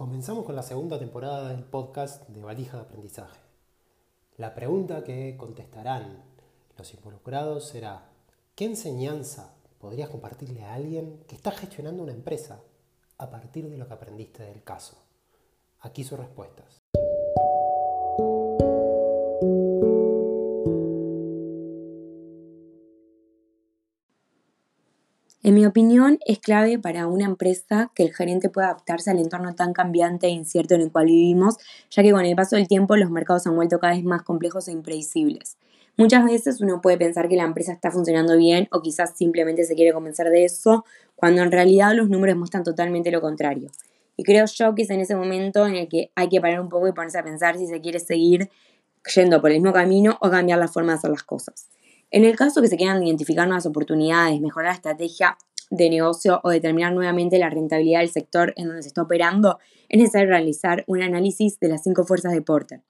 Comenzamos con la segunda temporada del podcast de Valija de Aprendizaje. La pregunta que contestarán los involucrados será, ¿qué enseñanza podrías compartirle a alguien que está gestionando una empresa a partir de lo que aprendiste del caso? Aquí sus respuestas. En mi opinión, es clave para una empresa que el gerente pueda adaptarse al entorno tan cambiante e incierto en el cual vivimos, ya que con el paso del tiempo los mercados han vuelto cada vez más complejos e impredecibles. Muchas veces uno puede pensar que la empresa está funcionando bien o quizás simplemente se quiere convencer de eso, cuando en realidad los números muestran totalmente lo contrario. Y creo yo que es en ese momento en el que hay que parar un poco y ponerse a pensar si se quiere seguir yendo por el mismo camino o cambiar la forma de hacer las cosas. En el caso que se quieran identificar nuevas oportunidades, mejorar la estrategia de negocio o determinar nuevamente la rentabilidad del sector en donde se está operando, es necesario realizar un análisis de las cinco fuerzas de Porter,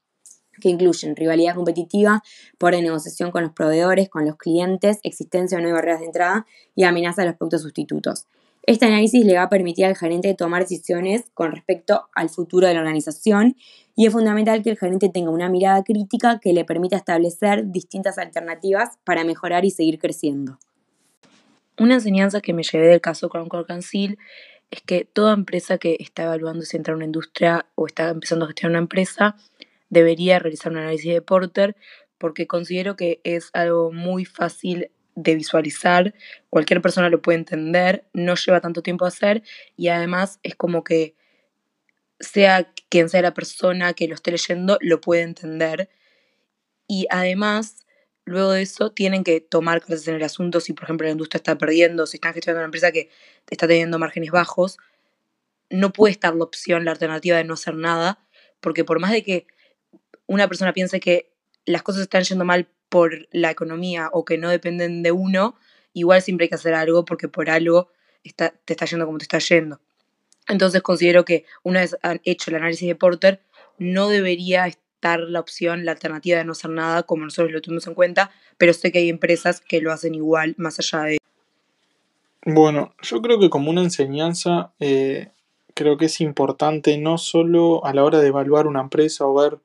que incluyen rivalidad competitiva, por de negociación con los proveedores, con los clientes, existencia de nuevas barreras de entrada y amenaza de los productos sustitutos. Este análisis le va a permitir al gerente tomar decisiones con respecto al futuro de la organización y es fundamental que el gerente tenga una mirada crítica que le permita establecer distintas alternativas para mejorar y seguir creciendo. Una enseñanza que me llevé del caso con Cancil es que toda empresa que está evaluando si entra a una industria o está empezando a gestionar una empresa debería realizar un análisis de Porter porque considero que es algo muy fácil de visualizar, cualquier persona lo puede entender, no lleva tanto tiempo a hacer y además es como que sea quien sea la persona que lo esté leyendo, lo puede entender. Y además, luego de eso, tienen que tomar clases en el asunto si, por ejemplo, la industria está perdiendo, si están gestionando una empresa que está teniendo márgenes bajos, no puede estar la opción, la alternativa de no hacer nada, porque por más de que una persona piense que las cosas están yendo mal por la economía o que no dependen de uno, igual siempre hay que hacer algo porque por algo está, te está yendo como te está yendo. Entonces considero que una vez hecho el análisis de Porter, no debería estar la opción, la alternativa de no hacer nada como nosotros lo tuvimos en cuenta, pero sé que hay empresas que lo hacen igual más allá de... Bueno, yo creo que como una enseñanza, eh, creo que es importante no solo a la hora de evaluar una empresa o ver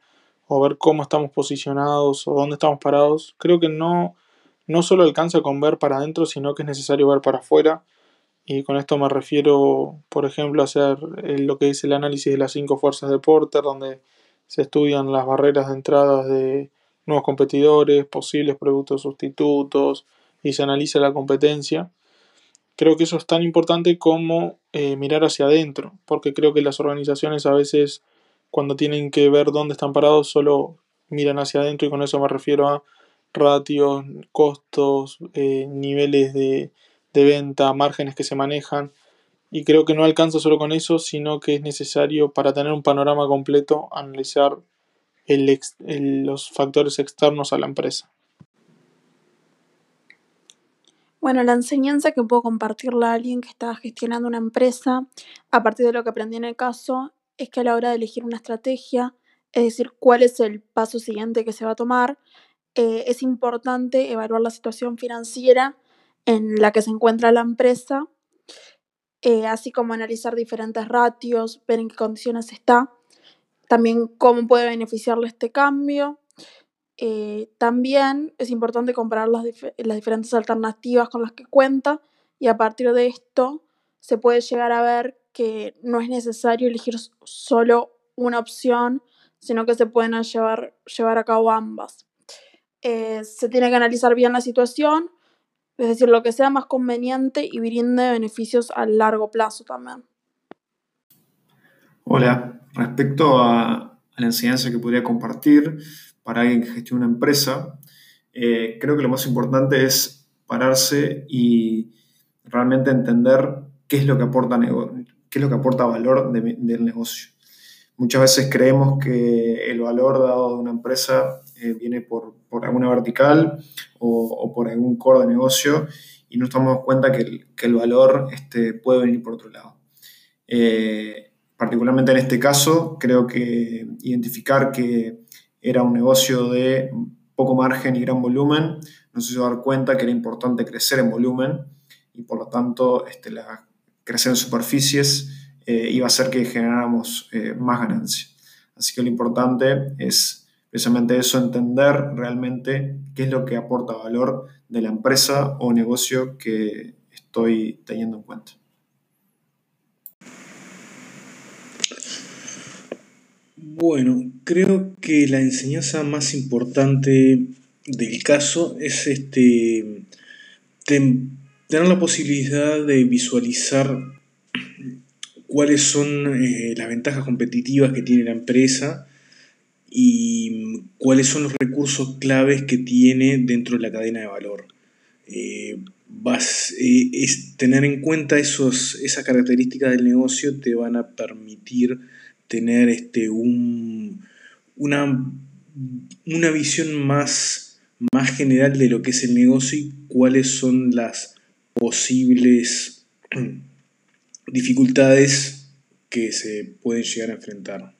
o ver cómo estamos posicionados o dónde estamos parados. Creo que no, no solo alcanza con ver para adentro, sino que es necesario ver para afuera. Y con esto me refiero, por ejemplo, a hacer lo que dice el análisis de las cinco fuerzas de Porter, donde se estudian las barreras de entrada de nuevos competidores, posibles productos sustitutos y se analiza la competencia. Creo que eso es tan importante como eh, mirar hacia adentro, porque creo que las organizaciones a veces cuando tienen que ver dónde están parados, solo miran hacia adentro y con eso me refiero a ratios, costos, eh, niveles de, venta, márgenes que se manejan. Y creo que no alcanza solo con eso, sino que es necesario para tener un panorama completo analizar los factores externos a la empresa. Bueno, la enseñanza que puedo compartirle a alguien que está gestionando una empresa a partir de lo que aprendí en el caso es que a la hora de elegir una estrategia, es decir, cuál es el paso siguiente que se va a tomar, eh, es importante evaluar la situación financiera en la que se encuentra la empresa, eh, así como analizar diferentes ratios, ver en qué condiciones está, también cómo puede beneficiarle este cambio. Eh, también es importante comparar las, las diferentes alternativas con las que cuenta y a partir de esto se puede llegar a ver que no es necesario elegir solo una opción, sino que se pueden llevar, llevar a cabo ambas. Eh, se tiene que analizar bien la situación, es decir, lo que sea más conveniente y brinde beneficios a largo plazo también. Hola, respecto a, la enseñanza que podría compartir para alguien que gestiona una empresa, eh, creo que lo más importante es pararse y realmente entender qué es lo que aporta qué es lo que aporta valor del negocio. Muchas veces creemos que el valor dado de una empresa eh, viene por, alguna vertical o, por algún core de negocio y no estamos dando cuenta que el, valor este, puede venir por otro lado. Eh, particularmente en este caso, creo que identificar que era un negocio de poco margen y gran volumen, nos hizo dar cuenta que era importante crecer en volumen y por lo tanto este, la crecer en superficies eh, iba a hacer que generáramos eh, más ganancia. Así que lo importante es precisamente eso, entender realmente qué es lo que aporta valor de la empresa o negocio que estoy teniendo en cuenta. Bueno, creo que la enseñanza más importante del caso es este tener la posibilidad de visualizar cuáles son eh, las ventajas competitivas que tiene la empresa y cuáles son los recursos claves que tiene dentro de la cadena de valor. Eh, vas, eh, es, tener en cuenta esos, esas características del negocio te van a permitir tener este, un, una, una visión más, más general de lo que es el negocio y cuáles son las posibles dificultades que se pueden llegar a enfrentar.